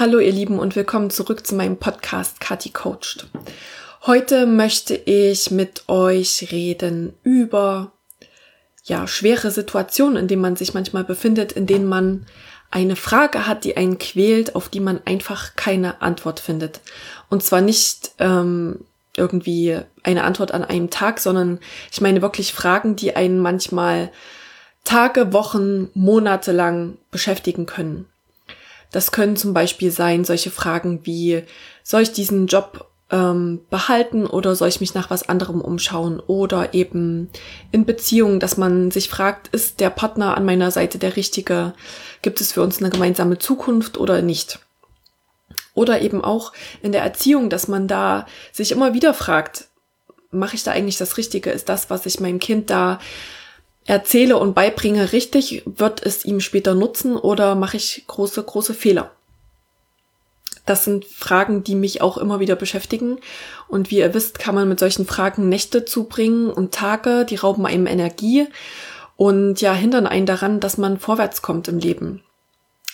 Hallo ihr Lieben und willkommen zurück zu meinem Podcast Kati Coached. Heute möchte ich mit euch reden über ja, schwere Situationen, in denen man sich manchmal befindet, in denen man eine Frage hat, die einen quält, auf die man einfach keine Antwort findet. Und zwar nicht ähm, irgendwie eine Antwort an einem Tag, sondern ich meine wirklich Fragen, die einen manchmal Tage, Wochen, Monate lang beschäftigen können. Das können zum Beispiel sein solche Fragen wie, soll ich diesen Job ähm, behalten oder soll ich mich nach was anderem umschauen? Oder eben in Beziehungen, dass man sich fragt, ist der Partner an meiner Seite der richtige? Gibt es für uns eine gemeinsame Zukunft oder nicht? Oder eben auch in der Erziehung, dass man da sich immer wieder fragt, mache ich da eigentlich das Richtige? Ist das, was ich meinem Kind da erzähle und beibringe richtig, wird es ihm später nutzen oder mache ich große, große Fehler? Das sind Fragen, die mich auch immer wieder beschäftigen. Und wie ihr wisst, kann man mit solchen Fragen Nächte zubringen und Tage, die rauben einem Energie und ja, hindern einen daran, dass man vorwärts kommt im Leben.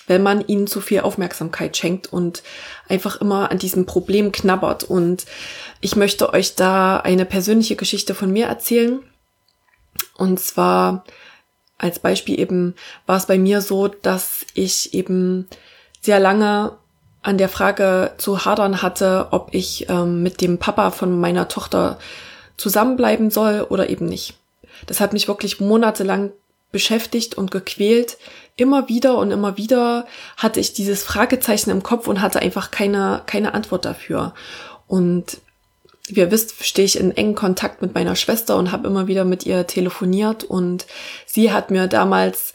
Wenn man ihnen zu viel Aufmerksamkeit schenkt und einfach immer an diesem Problem knabbert. Und ich möchte euch da eine persönliche Geschichte von mir erzählen und zwar als Beispiel eben war es bei mir so, dass ich eben sehr lange an der Frage zu hadern hatte, ob ich ähm, mit dem Papa von meiner Tochter zusammenbleiben soll oder eben nicht. Das hat mich wirklich monatelang beschäftigt und gequält. Immer wieder und immer wieder hatte ich dieses Fragezeichen im Kopf und hatte einfach keine, keine Antwort dafür. Und wie ihr wisst, stehe ich in engen Kontakt mit meiner Schwester und habe immer wieder mit ihr telefoniert und sie hat mir damals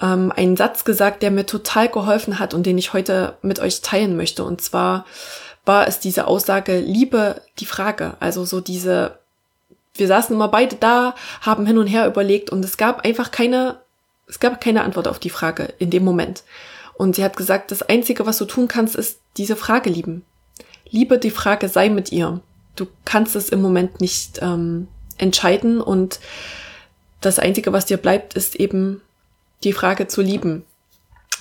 ähm, einen Satz gesagt, der mir total geholfen hat und den ich heute mit euch teilen möchte. Und zwar war es diese Aussage, liebe die Frage. Also so diese, wir saßen immer beide da, haben hin und her überlegt und es gab einfach keine, es gab keine Antwort auf die Frage in dem Moment. Und sie hat gesagt, das Einzige, was du tun kannst, ist diese Frage lieben. Liebe die Frage, sei mit ihr du kannst es im Moment nicht ähm, entscheiden und das Einzige, was dir bleibt, ist eben die Frage zu lieben.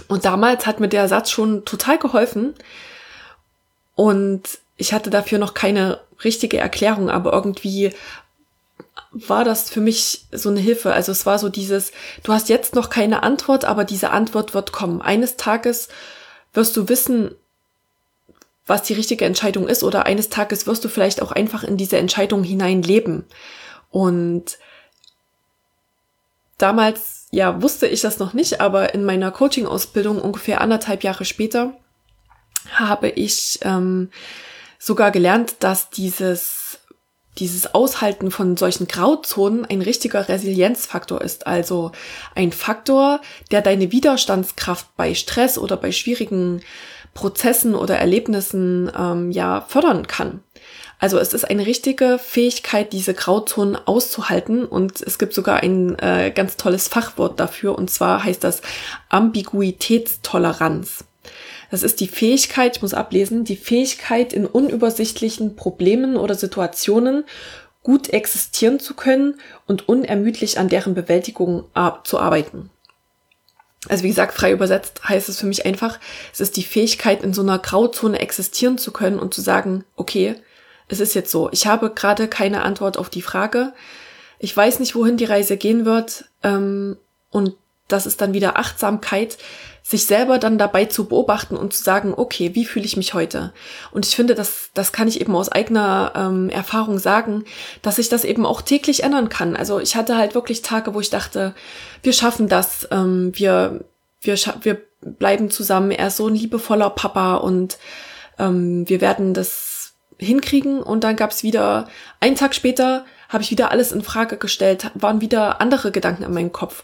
Und damals hat mir der Satz schon total geholfen und ich hatte dafür noch keine richtige Erklärung, aber irgendwie war das für mich so eine Hilfe. Also es war so dieses, du hast jetzt noch keine Antwort, aber diese Antwort wird kommen. Eines Tages wirst du wissen, was die richtige Entscheidung ist oder eines Tages wirst du vielleicht auch einfach in diese Entscheidung hinein leben. Und damals, ja, wusste ich das noch nicht, aber in meiner Coaching-Ausbildung ungefähr anderthalb Jahre später habe ich ähm, sogar gelernt, dass dieses dieses Aushalten von solchen Grauzonen ein richtiger Resilienzfaktor ist, also ein Faktor, der deine Widerstandskraft bei Stress oder bei schwierigen Prozessen oder Erlebnissen ähm, ja fördern kann. Also es ist eine richtige Fähigkeit, diese Grauzonen auszuhalten und es gibt sogar ein äh, ganz tolles Fachwort dafür und zwar heißt das Ambiguitätstoleranz. Das ist die Fähigkeit, ich muss ablesen, die Fähigkeit in unübersichtlichen Problemen oder Situationen gut existieren zu können und unermüdlich an deren Bewältigung zu arbeiten. Also wie gesagt, frei übersetzt heißt es für mich einfach, es ist die Fähigkeit, in so einer Grauzone existieren zu können und zu sagen, okay, es ist jetzt so, ich habe gerade keine Antwort auf die Frage, ich weiß nicht, wohin die Reise gehen wird, ähm, und das ist dann wieder Achtsamkeit, sich selber dann dabei zu beobachten und zu sagen, okay, wie fühle ich mich heute? Und ich finde, das, das kann ich eben aus eigener ähm, Erfahrung sagen, dass ich das eben auch täglich ändern kann. Also ich hatte halt wirklich Tage, wo ich dachte, wir schaffen das, ähm, wir, wir, wir bleiben zusammen, er ist so ein liebevoller Papa und ähm, wir werden das hinkriegen. Und dann gab es wieder, einen Tag später habe ich wieder alles in Frage gestellt, waren wieder andere Gedanken in meinem Kopf.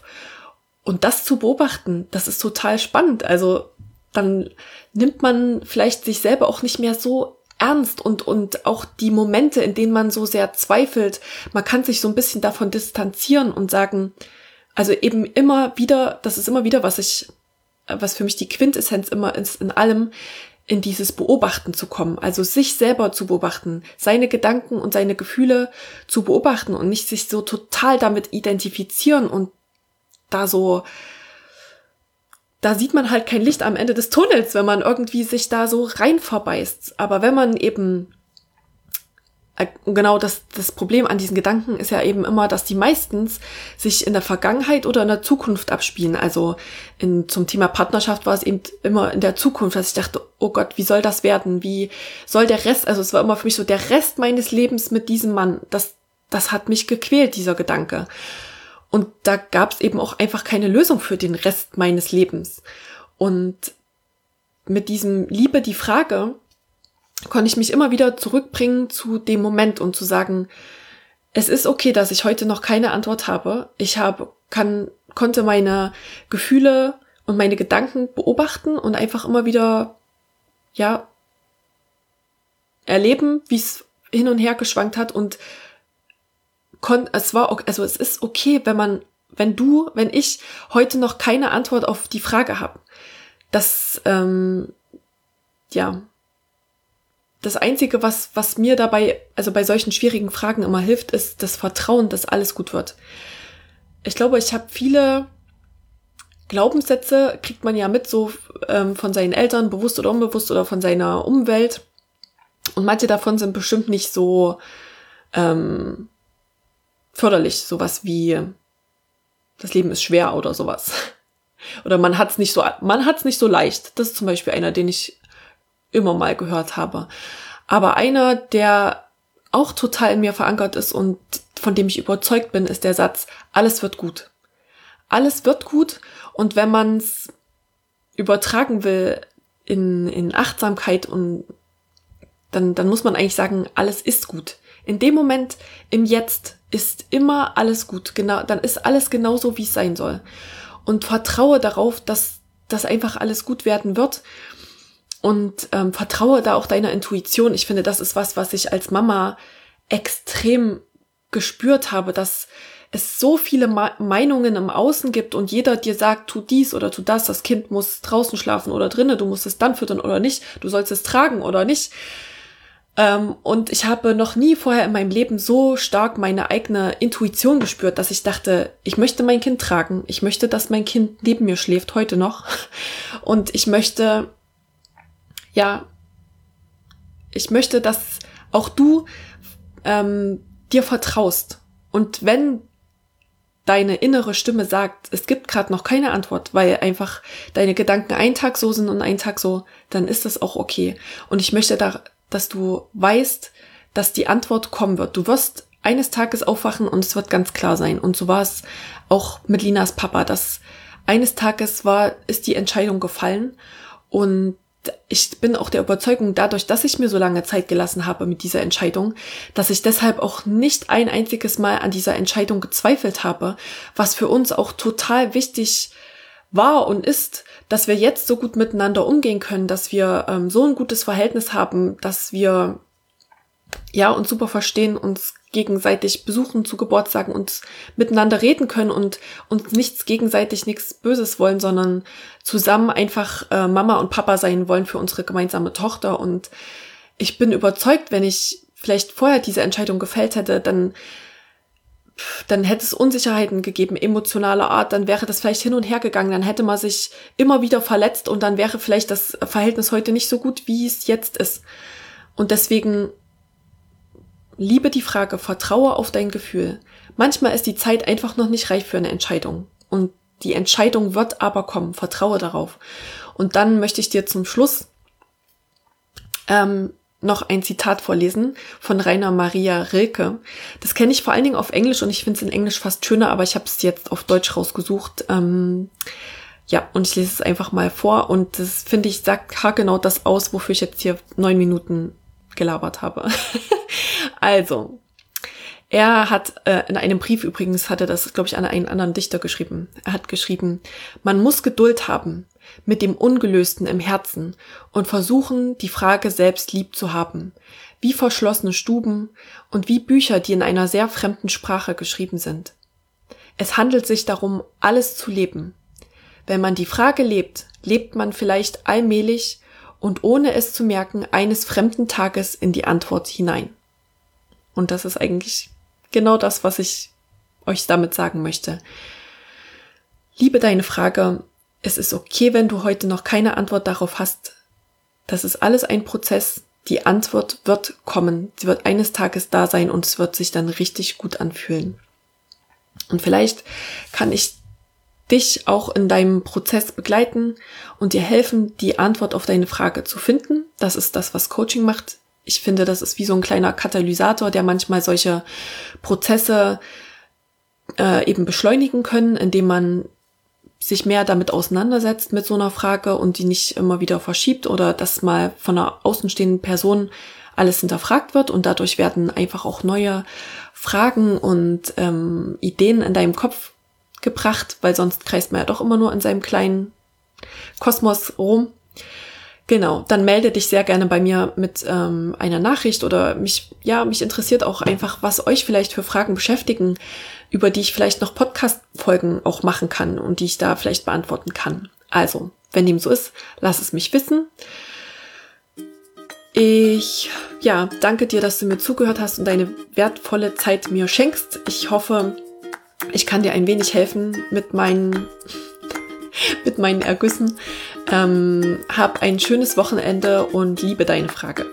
Und das zu beobachten, das ist total spannend. Also dann nimmt man vielleicht sich selber auch nicht mehr so ernst und, und auch die Momente, in denen man so sehr zweifelt, man kann sich so ein bisschen davon distanzieren und sagen, also eben immer wieder, das ist immer wieder, was ich, was für mich die Quintessenz immer ist in allem, in dieses Beobachten zu kommen, also sich selber zu beobachten, seine Gedanken und seine Gefühle zu beobachten und nicht sich so total damit identifizieren und da so da sieht man halt kein Licht am Ende des Tunnels, wenn man irgendwie sich da so rein verbeißt. Aber wenn man eben äh, genau das, das Problem an diesen Gedanken ist ja eben immer, dass die meistens sich in der Vergangenheit oder in der Zukunft abspielen. Also in, zum Thema Partnerschaft war es eben immer in der Zukunft, dass ich dachte, oh Gott, wie soll das werden? Wie soll der Rest, also es war immer für mich so der Rest meines Lebens mit diesem Mann. Das, das hat mich gequält, dieser Gedanke. Und da gab es eben auch einfach keine Lösung für den Rest meines Lebens. Und mit diesem Liebe die Frage konnte ich mich immer wieder zurückbringen zu dem Moment und zu sagen, es ist okay, dass ich heute noch keine Antwort habe. Ich habe, kann, konnte meine Gefühle und meine Gedanken beobachten und einfach immer wieder, ja, erleben, wie es hin und her geschwankt hat und kon es war, also es ist okay, wenn man, wenn du, wenn ich heute noch keine Antwort auf die Frage habe. Das, ähm, ja, das Einzige, was, was mir dabei, also bei solchen schwierigen Fragen immer hilft, ist das Vertrauen, dass alles gut wird. Ich glaube, ich habe viele Glaubenssätze, kriegt man ja mit, so ähm, von seinen Eltern, bewusst oder unbewusst, oder von seiner Umwelt. Und manche davon sind bestimmt nicht so, ähm, förderlich, sowas wie das Leben ist schwer oder sowas. Oder man hat's nicht so, man hat's nicht so leicht. Das ist zum Beispiel einer, den ich immer mal gehört habe. Aber einer, der auch total in mir verankert ist und von dem ich überzeugt bin, ist der Satz, alles wird gut. Alles wird gut und wenn man es übertragen will in, in Achtsamkeit und dann, dann muss man eigentlich sagen, alles ist gut. In dem Moment, im Jetzt, ist immer alles gut. Genau, dann ist alles genauso, wie es sein soll. Und vertraue darauf, dass das einfach alles gut werden wird. Und ähm, vertraue da auch deiner Intuition. Ich finde, das ist was, was ich als Mama extrem gespürt habe, dass es so viele Meinungen im Außen gibt und jeder dir sagt, tu dies oder tu das, das Kind muss draußen schlafen oder drinnen, du musst es dann füttern oder nicht, du sollst es tragen oder nicht. Ähm, und ich habe noch nie vorher in meinem Leben so stark meine eigene Intuition gespürt, dass ich dachte, ich möchte mein Kind tragen. Ich möchte, dass mein Kind neben mir schläft, heute noch. Und ich möchte, ja, ich möchte, dass auch du ähm, dir vertraust. Und wenn deine innere Stimme sagt, es gibt gerade noch keine Antwort, weil einfach deine Gedanken einen Tag so sind und einen Tag so, dann ist das auch okay. Und ich möchte da dass du weißt, dass die Antwort kommen wird. Du wirst eines Tages aufwachen und es wird ganz klar sein. Und so war es auch mit Linas Papa, dass eines Tages war, ist die Entscheidung gefallen und ich bin auch der Überzeugung, dadurch, dass ich mir so lange Zeit gelassen habe mit dieser Entscheidung, dass ich deshalb auch nicht ein einziges Mal an dieser Entscheidung gezweifelt habe, was für uns auch total wichtig war und ist, dass wir jetzt so gut miteinander umgehen können, dass wir ähm, so ein gutes Verhältnis haben, dass wir ja uns super verstehen, uns gegenseitig besuchen zu Geburtstagen, uns miteinander reden können und uns nichts gegenseitig nichts Böses wollen, sondern zusammen einfach äh, Mama und Papa sein wollen für unsere gemeinsame Tochter. Und ich bin überzeugt, wenn ich vielleicht vorher diese Entscheidung gefällt hätte, dann dann hätte es Unsicherheiten gegeben, emotionaler Art, dann wäre das vielleicht hin und her gegangen, dann hätte man sich immer wieder verletzt und dann wäre vielleicht das Verhältnis heute nicht so gut, wie es jetzt ist. Und deswegen liebe die Frage, vertraue auf dein Gefühl. Manchmal ist die Zeit einfach noch nicht reif für eine Entscheidung. Und die Entscheidung wird aber kommen, vertraue darauf. Und dann möchte ich dir zum Schluss ähm, noch ein Zitat vorlesen von Rainer Maria Rilke. Das kenne ich vor allen Dingen auf Englisch und ich finde es in Englisch fast schöner, aber ich habe es jetzt auf Deutsch rausgesucht. Ähm, ja, und ich lese es einfach mal vor und das finde ich sagt genau das aus, wofür ich jetzt hier neun Minuten gelabert habe. also, Er hat äh, in einem Brief übrigens, hatte das, glaube ich, an einen anderen Dichter geschrieben. Er hat geschrieben, man muss Geduld haben mit dem Ungelösten im Herzen und versuchen, die Frage selbst lieb zu haben, wie verschlossene Stuben und wie Bücher, die in einer sehr fremden Sprache geschrieben sind. Es handelt sich darum, alles zu leben. Wenn man die Frage lebt, lebt man vielleicht allmählich und ohne es zu merken eines fremden Tages in die Antwort hinein. Und das ist eigentlich genau das, was ich euch damit sagen möchte. Liebe deine Frage, es ist okay, wenn du heute noch keine Antwort darauf hast. Das ist alles ein Prozess. Die Antwort wird kommen. Sie wird eines Tages da sein und es wird sich dann richtig gut anfühlen. Und vielleicht kann ich dich auch in deinem Prozess begleiten und dir helfen, die Antwort auf deine Frage zu finden. Das ist das, was Coaching macht. Ich finde, das ist wie so ein kleiner Katalysator, der manchmal solche Prozesse äh, eben beschleunigen können, indem man sich mehr damit auseinandersetzt mit so einer Frage und die nicht immer wieder verschiebt oder dass mal von einer außenstehenden Person alles hinterfragt wird und dadurch werden einfach auch neue Fragen und ähm, Ideen in deinem Kopf gebracht, weil sonst kreist man ja doch immer nur in seinem kleinen Kosmos rum. Genau, dann melde dich sehr gerne bei mir mit ähm, einer Nachricht oder mich, ja, mich interessiert auch einfach, was euch vielleicht für Fragen beschäftigen, über die ich vielleicht noch Podcast-Folgen auch machen kann und die ich da vielleicht beantworten kann. Also, wenn dem so ist, lass es mich wissen. Ich, ja, danke dir, dass du mir zugehört hast und deine wertvolle Zeit mir schenkst. Ich hoffe, ich kann dir ein wenig helfen mit meinen, mit meinen Ergüssen. Ähm, hab ein schönes Wochenende und liebe deine Frage.